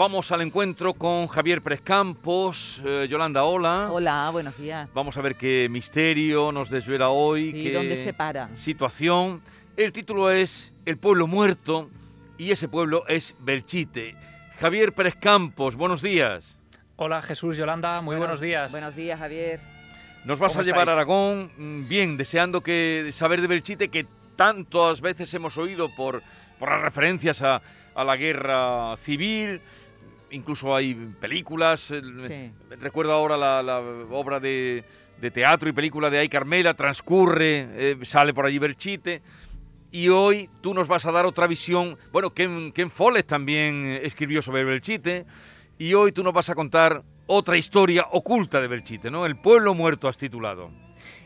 vamos al encuentro con Javier Prescampos. Eh, Yolanda, hola. Hola, buenos días. Vamos a ver qué misterio nos desvela hoy. Sí, qué ¿dónde se para? Situación. El título es El pueblo muerto y ese pueblo es Belchite. Javier Pérez Campos, buenos días. Hola Jesús, Yolanda, muy Bueno, buenos días. Buenos días, Javier. Nos vas a ¿Cómo llevar a? Aragón, mm, bien, deseando que saber de Belchite que tantas veces hemos oído por, por las referencias a, a la guerra civil, incluso hay películas, Sí. recuerdo ahora la, la obra de, de teatro y película de Ay Carmela, transcurre, eh, sale por allí Belchite. Y hoy tú nos vas a dar otra visión. Bueno, Ken, Ken Follett también escribió sobre Belchite. Y hoy tú nos vas a contar otra historia oculta de Belchite, ¿no? El pueblo muerto has titulado.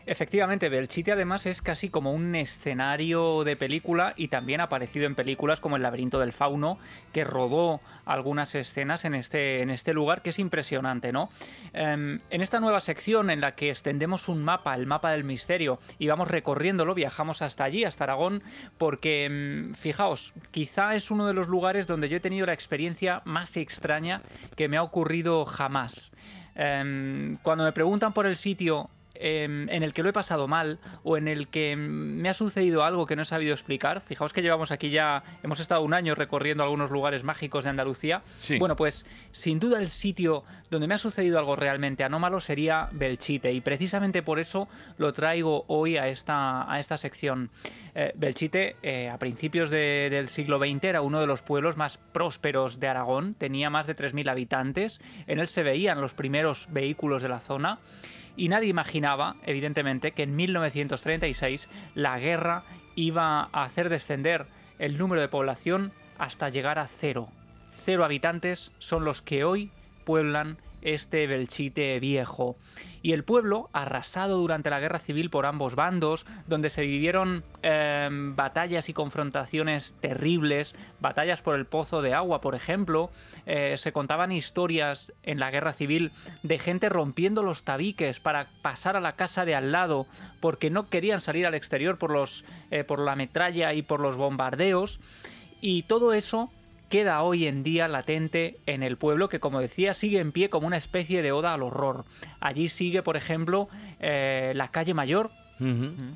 Efectivamente, Belchite además es casi como un escenario de película y también ha aparecido en películas como El laberinto del fauno, que rodó algunas escenas en este, en este lugar, que es impresionante, ¿no? Em, en esta nueva sección en la que extendemos un mapa, el mapa del misterio, y vamos recorriéndolo, viajamos hasta allí, hasta Aragón, porque, em, fijaos, quizá es uno de los lugares donde yo he tenido la experiencia más extraña que me ha ocurrido jamás. Em, cuando me preguntan por el sitio en el que lo he pasado mal o en el que em, me ha sucedido algo que no he sabido explicar. Fijaos que llevamos aquí ya, hemos estado un año recorriendo algunos lugares mágicos de Andalucía. Sí. Bueno, pues sin duda el sitio donde me ha sucedido algo realmente anómalo sería Belchite y precisamente por eso lo traigo hoy a esta, a esta sección. Eh, Belchite, eh, a principios de- del siglo XX, era uno de los pueblos más prósperos de Aragón, tenía más de 3.000 habitantes, en él se veían los primeros vehículos de la zona y nadie imaginaba, evidentemente, que en 1936 la guerra iba a hacer descender el número de población hasta llegar a cero. Cero habitantes son los que hoy pueblan este Belchite viejo. Y el pueblo, arrasado durante la guerra civil por ambos bandos, donde se vivieron eh, batallas y confrontaciones terribles, batallas por el pozo de agua, por ejemplo, eh, se contaban historias en la guerra civil de gente rompiendo los tabiques para pasar a la casa de al lado porque no querían salir al exterior por, los, eh, por la metralla y por los bombardeos. Y todo eso queda hoy en día latente en el pueblo que, como decía, sigue en pie como una especie de oda al horror. Allí sigue, por ejemplo, eh, la calle Mayor,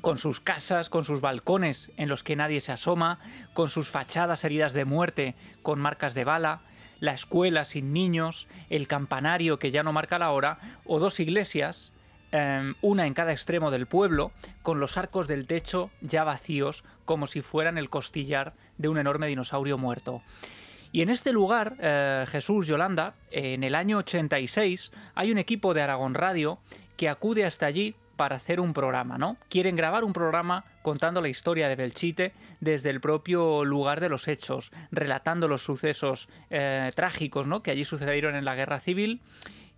con sus casas, con sus balcones en los que nadie se asoma, con sus fachadas heridas de muerte, con marcas de bala, la escuela sin niños, el campanario que ya no marca la hora, o dos iglesias, eh, una en cada extremo del pueblo, con los arcos del techo ya vacíos, como si fueran el costillar de un enorme dinosaurio muerto. Y en este lugar, eh, Jesús Yolanda, en el año 86, hay un equipo de Aragón Radio que acude hasta allí para hacer un programa, ¿no? Quieren grabar un programa contando la historia de Belchite desde el propio lugar de los hechos, relatando los sucesos eh, trágicos, ¿no? Que allí sucedieron en la guerra civil.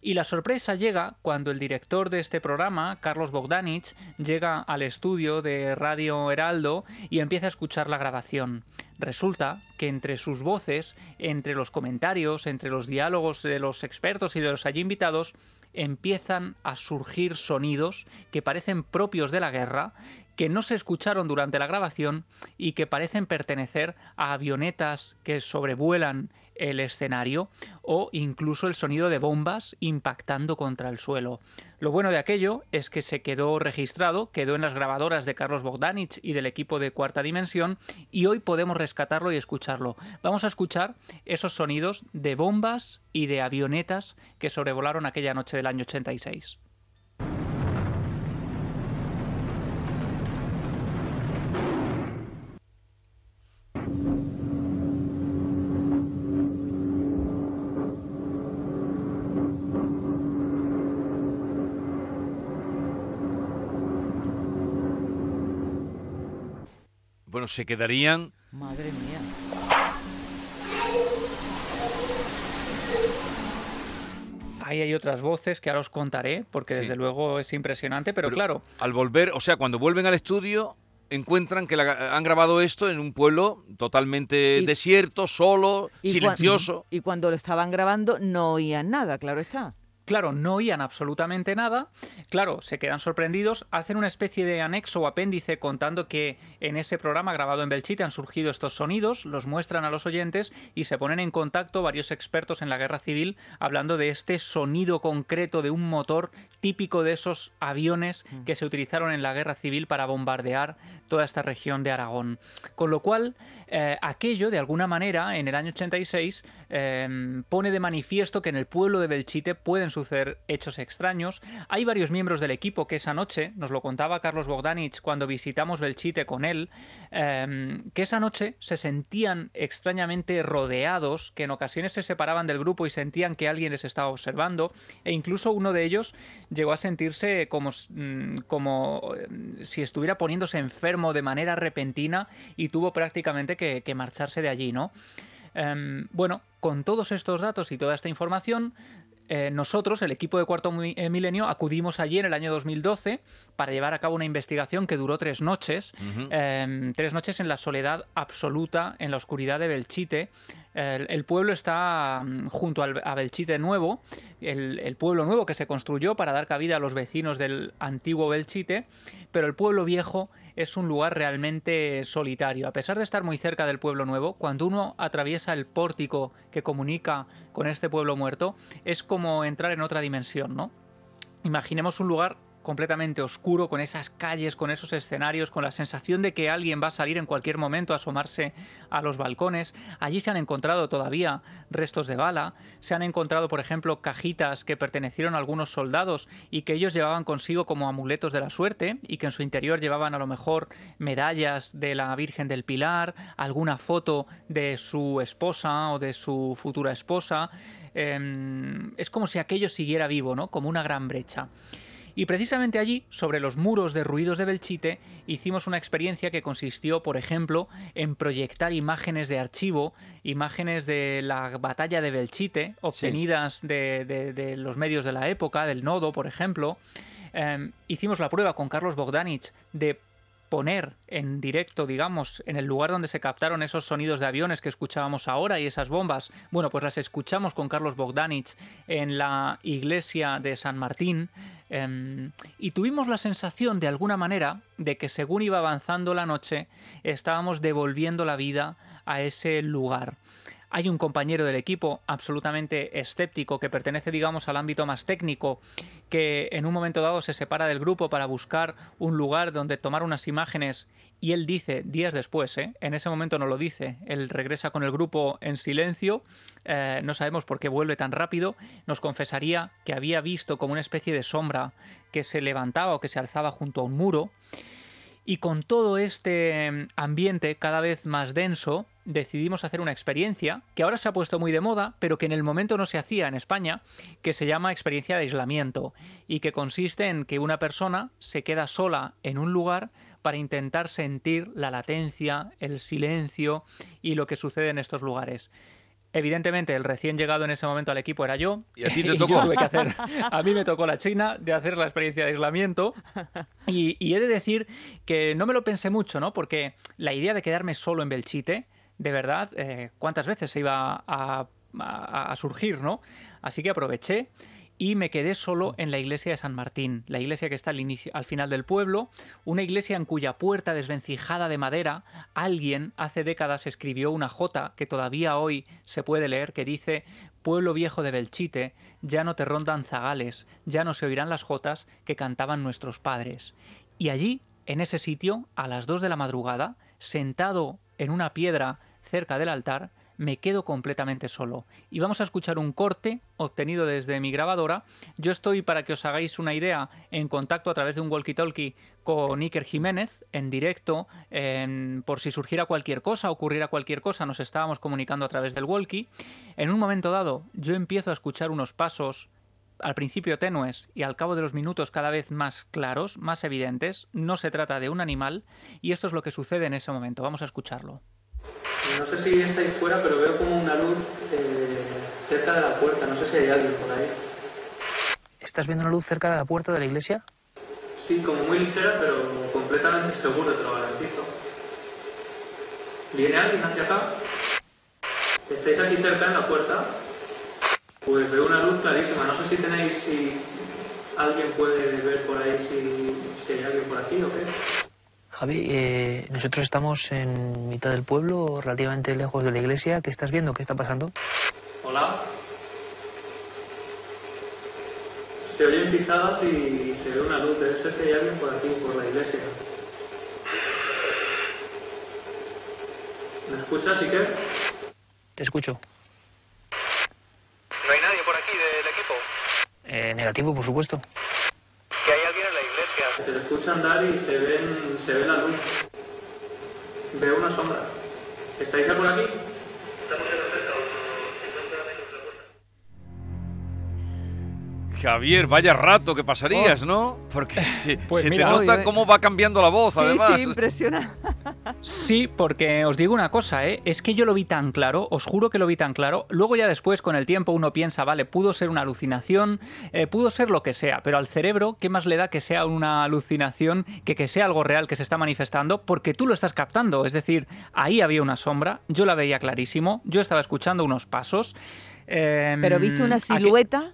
Y la sorpresa llega cuando el director de este programa, Carlos Bogdanich, llega al estudio de Radio Heraldo y empieza a escuchar la grabación. Resulta que entre sus voces, entre los comentarios, entre los diálogos de los expertos y de los allí invitados, empiezan a surgir sonidos que parecen propios de la guerra, que no se escucharon durante la grabación y que parecen pertenecer a avionetas que sobrevuelan el escenario o incluso el sonido de bombas impactando contra el suelo. Lo bueno de aquello es que se quedó registrado, quedó en las grabadoras de Carlos Bogdanich y del equipo de Cuarta Dimensión y hoy podemos rescatarlo y escucharlo. Vamos a escuchar esos sonidos de bombas y de avionetas que sobrevolaron aquella noche del año 86. Bueno, se quedarían Madre mía. Ahí hay otras voces que ahora os contaré, porque Sí. desde luego es impresionante, pero, Pero- claro, Al volver, o sea, cuando vuelven al estudio, encuentran que la- han grabado esto en un pueblo totalmente Y- desierto, solo, Y cua- silencioso. Y cuando lo estaban grabando no oían nada, claro está. Claro, no oían absolutamente nada. Claro, se quedan sorprendidos. Hacen una especie de anexo o apéndice contando que en ese programa grabado en Belchite han surgido estos sonidos, los muestran a los oyentes y se ponen en contacto varios expertos en la guerra civil hablando de este sonido concreto de un motor típico de esos aviones que se utilizaron en la guerra civil para bombardear toda esta región de Aragón. Con lo cual, eh, aquello, de alguna manera, en el año 86, eh, pone de manifiesto que en el pueblo de Belchite pueden suceder hechos extraños. Hay varios miembros del equipo que esa noche, nos lo contaba Carlos Bogdanich cuando visitamos Belchite con él, eh, que esa noche se sentían extrañamente rodeados, que en ocasiones se separaban del grupo y sentían que alguien les estaba observando, e incluso uno de ellos llegó a sentirse como, mm, como eh, si estuviera poniéndose enfermo de manera repentina y tuvo prácticamente que, que marcharse de allí, ¿no? Em, bueno, con todos estos datos y toda esta información, eh, nosotros, el equipo de Cuarto eh, Milenio, acudimos allí en el año 2012 para llevar a cabo una investigación que duró tres noches, em, tres noches en la soledad absoluta, en la oscuridad de Belchite. El, pueblo está mm, junto al- a Belchite Nuevo, el, el pueblo nuevo que se construyó para dar cabida a los vecinos del antiguo Belchite, pero el pueblo viejo es un lugar realmente solitario. A pesar de estar muy cerca del pueblo nuevo, cuando uno atraviesa el pórtico que comunica con este pueblo muerto, es como entrar en otra dimensión, ¿no? Imaginemos un lugar completamente oscuro, con esas calles, con esos escenarios, con la sensación de que alguien va a salir en cualquier momento a asomarse a los balcones. Allí se han encontrado todavía restos de bala, se han encontrado, por ejemplo, cajitas que pertenecieron a algunos soldados y que ellos llevaban consigo como amuletos de la suerte y que en su interior llevaban a lo mejor medallas de la Virgen del Pilar, alguna foto de su esposa o de su futura esposa. Em, es como si aquello siguiera vivo, ¿no? Como una gran brecha. Y precisamente allí, sobre los muros derruidos de Belchite, hicimos una experiencia que consistió, por ejemplo, en proyectar imágenes de archivo, imágenes de la batalla de Belchite, obtenidas de, de- de los medios de la época, del nodo, por ejemplo. Eh, hicimos la prueba con Carlos Bogdanich de poner en directo, digamos, en el lugar donde se captaron esos sonidos de aviones que escuchábamos ahora y esas bombas, bueno, pues las escuchamos con Carlos Bogdanich en la iglesia de San Martín em, y tuvimos la sensación, de alguna manera, de que según iba avanzando la noche, estábamos devolviendo la vida a ese lugar. Hay un compañero del equipo absolutamente escéptico que pertenece, digamos, al ámbito más técnico, que en un momento dado se separa del grupo para buscar un lugar donde tomar unas imágenes y él dice, días después, ¿eh? en ese momento no lo dice, él regresa con el grupo en silencio, eh, no sabemos por qué vuelve tan rápido, nos confesaría que había visto como una especie de sombra que se levantaba o que se alzaba junto a un muro, y con todo este ambiente cada vez más denso, decidimos hacer una experiencia que ahora se ha puesto muy de moda, pero que en el momento no se hacía en España, que se llama experiencia de aislamiento y que consiste en que una persona se queda sola en un lugar para intentar sentir la latencia, el silencio y lo que sucede en estos lugares. Evidentemente, el recién llegado en ese momento al equipo era yo. ¿Y a ti te tocó? tuve que hacer, a mí me tocó la China de hacer la experiencia de aislamiento. Y, y he de decir que no me lo pensé mucho, ¿no? Porque la idea de quedarme solo en Belchite, de verdad, eh, ¿cuántas veces se iba a, surgir, ¿no? Así que aproveché y me quedé solo en la iglesia de San Martín, la iglesia que está al, inicio, al final del pueblo, una iglesia en cuya puerta desvencijada de madera alguien hace décadas escribió una jota que todavía hoy se puede leer que dice Pueblo viejo de Belchite, ya no te rondan zagales, ya no se oirán las jotas que cantaban nuestros padres. Y allí, en ese sitio, a las dos de la madrugada, sentado en una piedra cerca del altar, me quedo completamente solo. Y vamos a escuchar un corte obtenido desde mi grabadora. Yo estoy, para que os hagáis una idea, en contacto a través de un walkie-talkie con Iker Jiménez, en directo, por si surgiera cualquier cosa, ocurriera cualquier cosa, nos estábamos comunicando a través del walkie. En un momento dado, yo empiezo a escuchar unos pasos al principio tenues y al cabo de los minutos cada vez más claros, más evidentes. No se trata de un animal y esto es lo que sucede en ese momento. Vamos a escucharlo. No sé si estáis fuera, pero veo como una luz eh, cerca de la puerta. No sé si hay alguien por ahí. ¿Estás viendo una luz cerca de la puerta de la iglesia? Sí, como muy ligera, pero completamente seguro, te lo garantizo. ¿Viene alguien hacia acá? ¿Estáis aquí cerca en la puerta? Pues veo una luz clarísima. No sé si tenéis, si alguien puede ver por ahí si, si hay alguien por aquí o qué. Javi, eh, nosotros estamos en mitad del pueblo, relativamente lejos de la iglesia. ¿Qué estás viendo? ¿Qué está pasando? Hola. Se oyen pisadas y se ve una luz. Debe ser que hay alguien por aquí, por la iglesia. ¿Me escuchas, Iker? Te escucho. ¿No hay nadie por aquí del equipo? Eh, negativo, por supuesto. Que hay alguien en la iglesia. Se le escucha andar y se, ven, se ve la luz. Veo una sombra. ¿Estáis ya por aquí? Javier, vaya rato que pasarías, ¿no? Porque se, Pues se mira, te nota oye, cómo va cambiando la voz, Sí, además. sí, impresiona. Sí, porque os digo una cosa, ¿eh? es que yo lo vi tan claro, os juro que lo vi tan claro. Luego ya después, con el tiempo, uno piensa, vale, pudo ser una alucinación, eh, pudo ser lo que sea, pero al cerebro, ¿qué más le da que sea una alucinación que que sea algo real que se está manifestando? Porque tú lo estás captando, es decir, ahí había una sombra, yo la veía clarísimo, yo estaba escuchando unos pasos. em, Pero viste una aquí- silueta.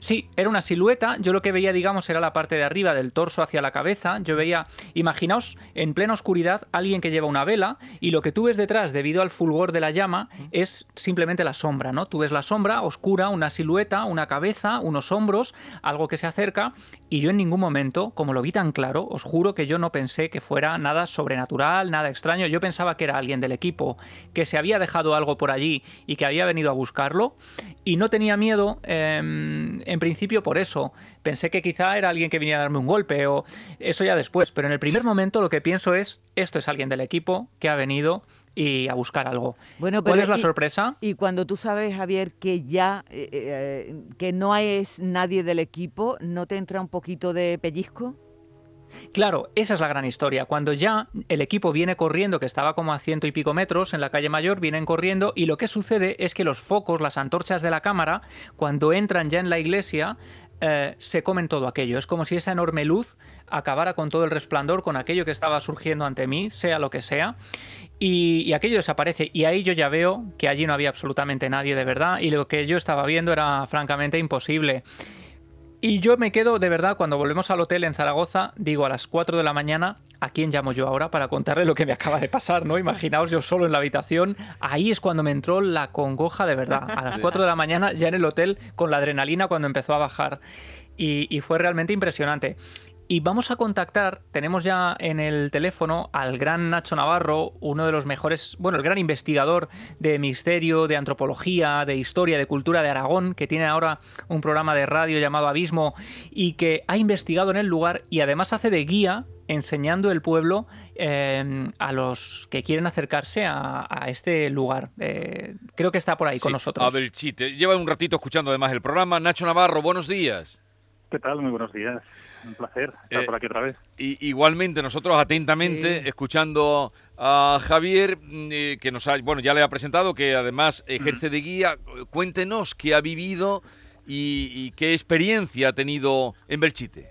Sí, era una silueta. Yo lo que veía, digamos, era la parte de arriba del torso hacia la cabeza. Yo veía, imaginaos, en plena oscuridad, alguien que lleva una vela y lo que tú ves detrás, debido al fulgor de la llama, es simplemente la sombra, ¿no? Tú ves la sombra oscura, una silueta, una cabeza, unos hombros, algo que se acerca y yo en ningún momento, como lo vi tan claro, os juro que yo no pensé que fuera nada sobrenatural, nada extraño. Yo pensaba que era alguien del equipo que se había dejado algo por allí y que había venido a buscarlo y no tenía miedo em, en principio por eso. Pensé que quizá era alguien que venía a darme un golpe o eso ya después, pero en el primer momento lo que pienso es, esto es alguien del equipo que ha venido y a buscar algo. Bueno, ¿Cuál pero es la y- sorpresa? Y cuando tú sabes, Javier, que ya eh, eh, que no es nadie del equipo, ¿no te entra un poquito de pellizco? Claro, esa es la gran historia. Cuando ya el equipo viene corriendo, que estaba como a ciento y pico metros en la calle mayor, vienen corriendo y lo que sucede es que los focos, las antorchas de la cámara, cuando entran ya en la iglesia, eh, se comen todo aquello. Es como si esa enorme luz acabara con todo el resplandor, con aquello que estaba surgiendo ante mí, sea lo que sea. Y, y aquello desaparece. Y ahí yo ya veo que allí no había absolutamente nadie de verdad. Y lo que yo estaba viendo era francamente imposible. Y yo me quedo, de verdad, cuando volvemos al hotel en Zaragoza, digo a las 4 de la mañana, ¿a quién llamo yo ahora para contarle lo que me acaba de pasar, no? Imaginaos yo solo en la habitación, ahí es cuando me entró la congoja de verdad. A las 4 de la mañana ya en el hotel con la adrenalina cuando empezó a bajar. Y, y fue realmente impresionante. Y vamos a contactar, tenemos ya en el teléfono al gran Nacho Navarro, uno de los mejores, bueno, el gran investigador de misterio, de antropología, de historia, de cultura de Aragón, que tiene ahora un programa de radio llamado Abismo y que ha investigado en el lugar y además hace de guía enseñando el pueblo eh, a los que quieren acercarse a, a este lugar. Eh, creo que está por ahí con Sí, nosotros. A Belchite. Lleva un ratito escuchando además el programa. Nacho Navarro, buenos días. ¿Qué tal? Muy buenos días. Un placer estar Eh, por aquí otra vez. Y, igualmente nosotros atentamente Sí. escuchando a Javier, mm, eh, que nos ha, bueno, ya le ha presentado, que además ejerce de guía. Cuéntenos qué ha vivido y, y qué experiencia ha tenido en Belchite.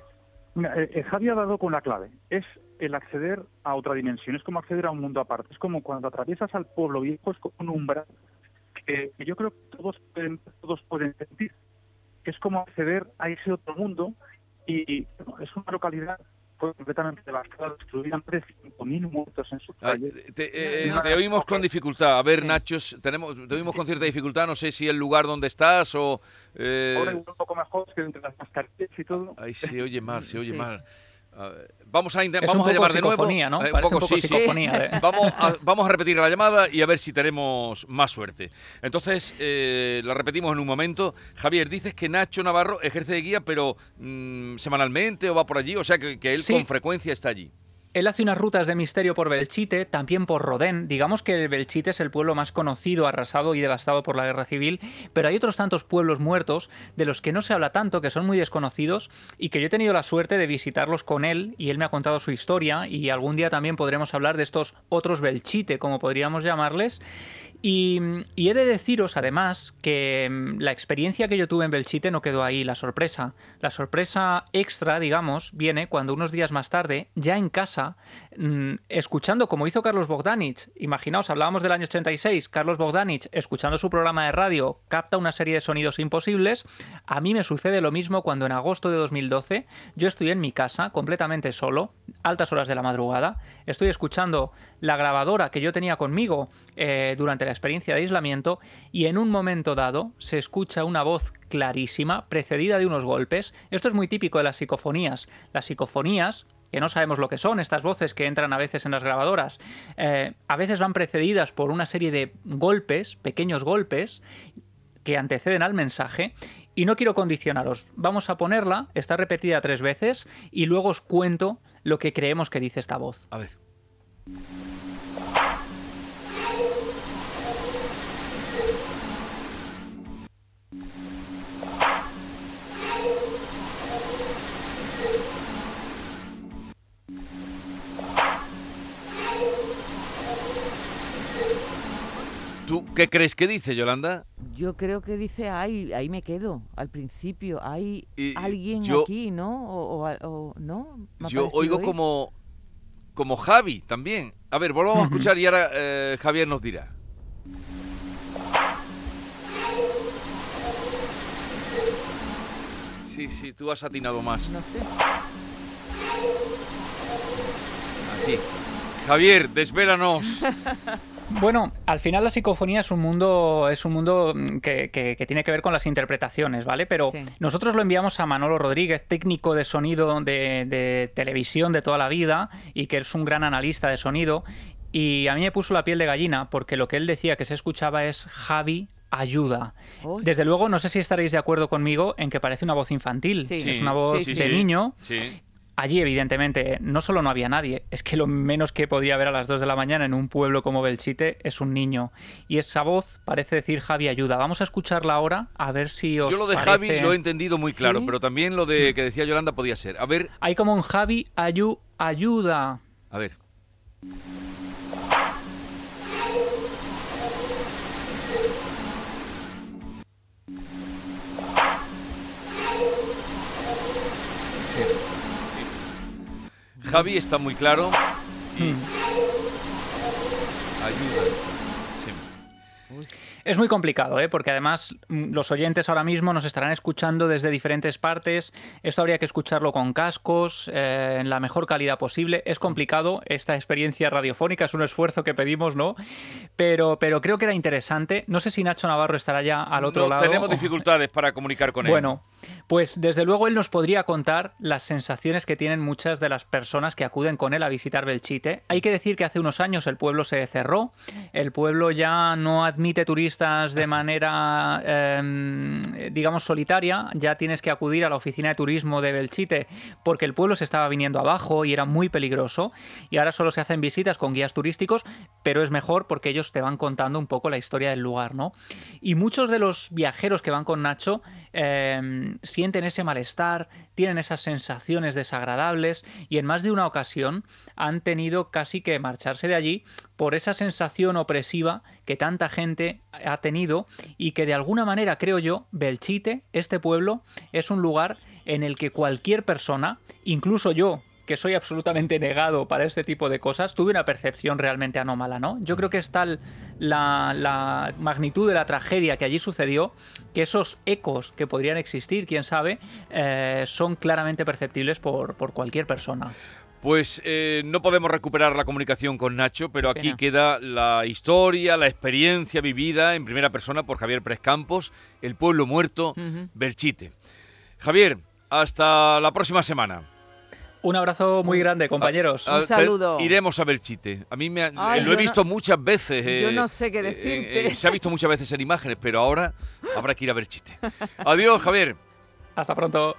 Mira, eh, eh, Javi ha dado con la clave. Es el acceder a otra dimensión. Es como acceder a un mundo aparte. Es como cuando atraviesas al pueblo viejo, es como un umbral que, que yo creo que todos pueden, todos pueden sentir. Que es como acceder a ese otro mundo y bueno, es una localidad fue completamente devastada, destruida, más de 5.000 muertos en sus Ah, calles. te, eh, No, te oímos con dificultad. A ver, Sí. Nachos, tenemos, te oímos con cierta dificultad. No sé si el lugar donde estás o. eh, Ahora un poco mejor que entre las mascarillas y todo. Ahí se oye mal, se oye Sí. mal. A ver, vamos a, vamos a llamar de nuevo. psicofonía, ¿no? Eh, Parece un poco sí, sí. psicofonía. de- Vamos a, vamos a repetir la llamada y a ver si tenemos más suerte. Entonces, eh, la repetimos en un momento. Javier, dices que Nacho Navarro ejerce de guía, pero mm, semanalmente o va por allí, o sea que, que él Sí. con frecuencia está allí. Él hace unas rutas de misterio por Belchite, también por Rodén. Digamos que Belchite es el pueblo más conocido, arrasado y devastado por la guerra civil, pero hay otros tantos pueblos muertos de los que no se habla tanto, que son muy desconocidos y que yo he tenido la suerte de visitarlos con él y él me ha contado su historia y algún día también podremos hablar de estos otros Belchite, como podríamos llamarles. Y, he de deciros, además, que mm, la experiencia que yo tuve en Belchite no quedó ahí, la sorpresa. La sorpresa extra, digamos, viene cuando unos días más tarde, ya en casa, mm, escuchando como hizo Carlos Bogdanich, imaginaos, hablábamos del año 86, Carlos Bogdanich, escuchando su programa de radio, capta una serie de sonidos imposibles. A mí me sucede lo mismo cuando en agosto de 2012 yo estoy en mi casa, completamente solo, altas horas de la madrugada, estoy escuchando la grabadora que yo tenía conmigo eh, durante la experiencia de aislamiento y en un momento dado se escucha una voz clarísima, precedida de unos golpes. Esto es muy típico de las psicofonías. Las psicofonías que no sabemos lo que son, estas voces que entran a veces en las grabadoras, eh, a veces van precedidas por una serie de golpes, pequeños golpes, que anteceden al mensaje. Y no quiero condicionaros. Vamos a ponerla, está repetida tres veces, y luego os cuento lo que creemos que dice esta voz. A ver. Qué crees que dice, Yolanda? Yo creo que dice, ahí, ahí me quedo, al principio. Hay Y- alguien yo- aquí, ¿no? O, o- o- ¿no? Yo oigo como, como Javi también. A ver, volvamos a escuchar y ahora eh, Javier nos dirá. Sí, sí, tú has atinado más. No sé. Aquí. Javier, desvélanos. Bueno, al final la psicofonía es un mundo, es un mundo mm, que, que- que tiene que ver con las interpretaciones, ¿vale? Pero Sí. nosotros lo enviamos a Manolo Rodríguez, técnico de sonido de, de televisión de toda la vida y que es un gran analista de sonido. Y a mí me puso la piel de gallina porque lo que él decía que se escuchaba es Javi. Ayuda. Desde luego, no sé si estaréis de acuerdo conmigo en que parece una voz infantil. Sí. Es una voz sí, de sí. niño. Allí, evidentemente, no solo no había nadie, es que lo menos que podía haber a las 2 de la mañana en un pueblo como Belchite es un niño. Y esa voz parece decir Javi ayuda. Vamos a escucharla ahora a ver si os Yo lo de parece- Javi lo he entendido muy claro, ¿Sí? pero también lo de que decía Yolanda podía ser. A ver, Hay como un Javi ayu ayuda. a ver. Sí. Javi está muy claro y Hmm. ayuda. Sí. Es muy complicado, ¿eh? porque además mm, los oyentes ahora mismo nos estarán escuchando desde diferentes partes. Esto habría que escucharlo con cascos, eh, en la mejor calidad posible. Es complicado esta experiencia radiofónica, es un esfuerzo que pedimos, ¿no? Pero, pero creo que era interesante. No sé si Nacho Navarro estará ya al otro No, lado. Tenemos dificultades para comunicar con él. Bueno, pues desde luego él nos podría contar las sensaciones que tienen muchas de las personas que acuden con él a visitar Belchite. Hay que decir que hace unos años el pueblo se cerró, el pueblo ya no admite turistas de manera, em, digamos, solitaria, ya tienes que acudir a la oficina de turismo de Belchite porque el pueblo se estaba viniendo abajo y era muy peligroso y ahora solo se hacen visitas con guías turísticos, pero es mejor porque ellos te van contando un poco la historia del lugar, ¿no? Y muchos de los viajeros que van con Nacho eh, sienten ese malestar, tienen esas sensaciones desagradables y en más de una ocasión han tenido casi que marcharse de allí por esa sensación opresiva que tanta gente ha tenido y que de alguna manera creo yo, Belchite, este pueblo, es un lugar en el que cualquier persona, incluso yo, que soy absolutamente negado para este tipo de cosas, tuve una percepción realmente anómala, ¿no? Yo creo que es tal la, la magnitud de la tragedia que allí sucedió que esos ecos que podrían existir, quién sabe, eh, son claramente perceptibles por, por cualquier persona. Pues eh, no podemos recuperar la comunicación con Nacho, pero aquí Pena. queda la historia, la experiencia vivida en primera persona por Javier Pérez Campos, el pueblo muerto. Berchite. Javier, hasta la próxima semana. Un abrazo muy grande, compañeros. Un te- saludo. iremos a Berchite. A mí me ha- Ay, lo he visto no- muchas veces. yo eh, no sé qué eh, decirte. eh, se ha visto muchas veces en imágenes, pero ahora habrá que ir a Berchite. Adiós, Javier. Hasta pronto.